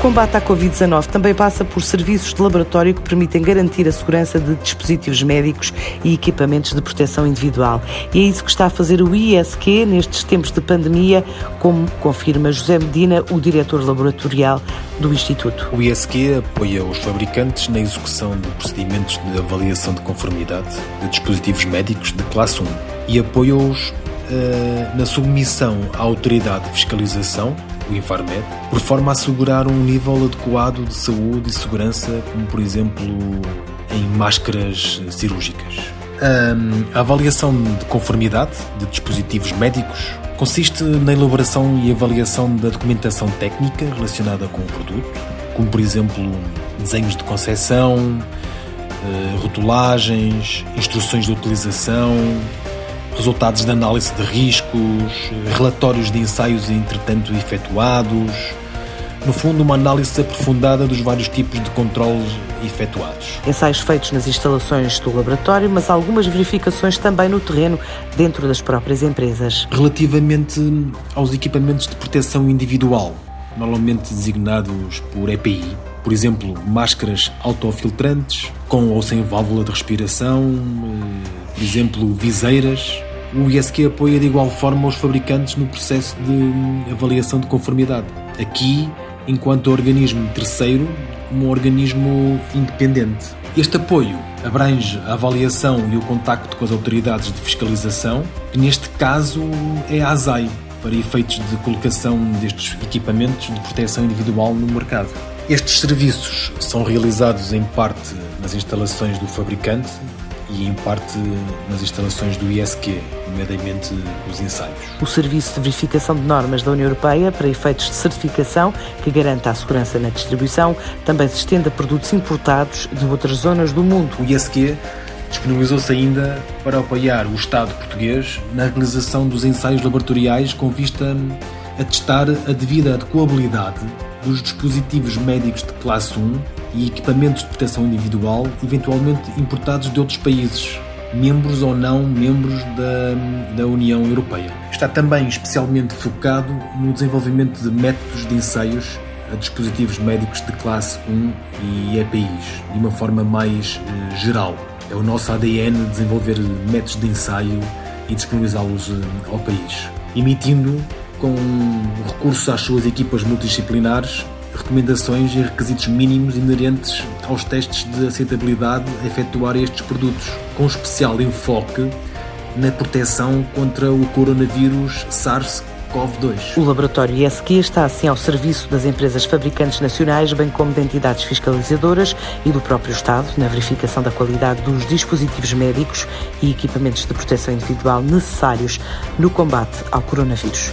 Combate à Covid-19 também passa por serviços de laboratório que permitem garantir a segurança de dispositivos médicos e equipamentos de proteção individual. E é isso que está a fazer o ISQ nestes tempos de pandemia, como confirma José Medina, o diretor laboratorial do Instituto. O ISQ apoia os fabricantes na execução de procedimentos de avaliação de conformidade de dispositivos médicos de classe 1 e apoia-os uh, na submissão à autoridade de fiscalização o Infarmed, por forma a assegurar um nível adequado de saúde e segurança, como por exemplo em máscaras cirúrgicas. A avaliação de conformidade de dispositivos médicos consiste na elaboração e avaliação da documentação técnica relacionada com o produto, como por exemplo desenhos de concepção, eh, rotulagens, instruções de utilização, resultados de análise de riscos, relatórios de ensaios entretanto efetuados, no fundo, uma análise aprofundada dos vários tipos de controles efetuados. Ensaios feitos nas instalações do laboratório, mas algumas verificações também no terreno, dentro das próprias empresas. Relativamente aos equipamentos de proteção individual, normalmente designados por EPI, por exemplo, máscaras autofiltrantes, com ou sem válvula de respiração, eh, por exemplo, viseiras, o ISQ apoia de igual forma os fabricantes no processo de avaliação de conformidade. Aqui, enquanto organismo terceiro, um organismo independente. Este apoio abrange a avaliação e o contacto com as autoridades de fiscalização, que neste caso é a ASAI, para efeitos de colocação destes equipamentos de proteção individual no mercado. Estes serviços são realizados em parte nas instalações do fabricante e em parte nas instalações do ISQ, nomeadamente os ensaios. O Serviço de Verificação de Normas da União Europeia para efeitos de certificação que garanta a segurança na distribuição também se estende a produtos importados de outras zonas do mundo. O ISQ disponibilizou-se ainda para apoiar o Estado português na realização dos ensaios laboratoriais com vista a testar a devida adequabilidade dos dispositivos médicos de classe 1 e equipamentos de proteção individual, eventualmente importados de outros países, membros ou não membros da, da União Europeia. Está também especialmente focado no desenvolvimento de métodos de ensaios a dispositivos médicos de classe 1 e EPIs, de uma forma mais eh, geral. É o nosso ADN desenvolver métodos de ensaio e disponibilizá-los eh, ao país, emitindo com recurso às suas equipas multidisciplinares, recomendações e requisitos mínimos inerentes aos testes de aceitabilidade a efetuar estes produtos, com especial enfoque na proteção contra o coronavírus SARS-CoV-2. O laboratório ISQ está assim ao serviço das empresas fabricantes nacionais, bem como de entidades fiscalizadoras e do próprio Estado, na verificação da qualidade dos dispositivos médicos e equipamentos de proteção individual necessários no combate ao coronavírus.